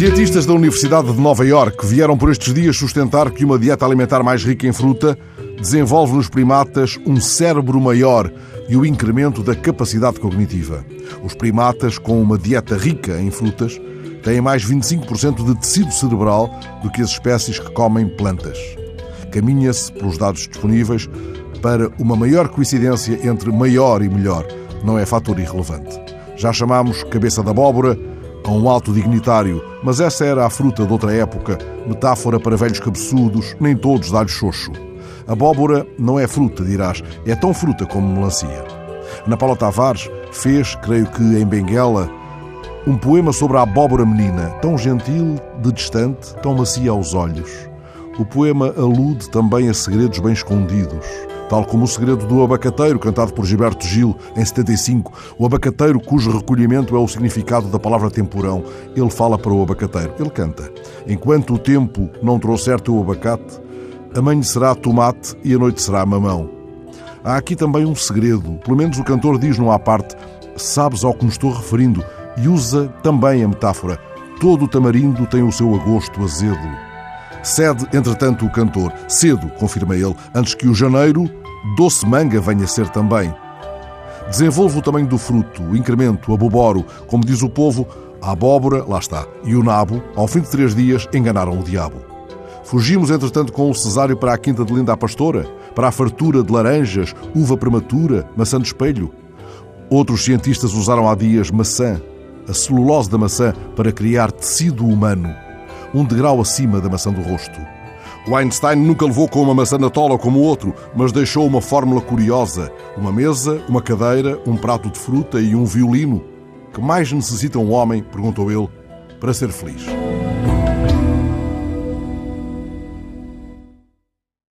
Cientistas da Universidade de Nova Iorque vieram por estes dias sustentar que uma dieta alimentar mais rica em fruta desenvolve nos primatas um cérebro maior e o incremento da capacidade cognitiva. Os primatas com uma dieta rica em frutas têm mais 25% de tecido cerebral do que as espécies que comem plantas. Caminha-se, pelos dados disponíveis, para uma maior coincidência entre maior e melhor. Não é fator irrelevante. Já chamámos cabeça da abóbora a um alto dignitário, mas essa era a fruta de outra época, metáfora para velhos cabeçudos, nem todos dá-lhe xoxo. Abóbora não é fruta, dirás, é tão fruta como melancia. Ana Paula Tavares fez, creio que em Benguela, um poema sobre a abóbora menina, tão gentil, de distante, tão macia aos olhos. O poema alude também a segredos bem escondidos, tal como o segredo do abacateiro, cantado por Gilberto Gil em 75. O abacateiro, cujo recolhimento é o significado da palavra temporão. Ele fala para o abacateiro, ele canta. Enquanto o tempo não trouxer teu abacate, amanhã será tomate e a noite será mamão. Há aqui também um segredo, pelo menos o cantor diz numa parte, sabes ao que me estou referindo, e usa também a metáfora. Todo tamarindo tem o seu agosto azedo. Cede, entretanto, o cantor. Cedo, confirma ele, antes que o janeiro, doce manga, venha ser também. Desenvolvo o tamanho do fruto, o incremento, aboboro. Como diz o povo, a abóbora, lá está, e o nabo, ao fim de três dias, enganaram o diabo. Fugimos, entretanto, com o cesário para a quinta de Linda a Pastora, para a fartura de laranjas, uva prematura, maçã de espelho. Outros cientistas usaram há dias maçã, a celulose da maçã, para criar tecido humano, um degrau acima da maçã do rosto. O Einstein nunca levou com uma maçã na tola como o outro, mas deixou uma fórmula curiosa: uma mesa, uma cadeira, um prato de fruta e um violino. Que mais necessita um homem, perguntou ele, para ser feliz?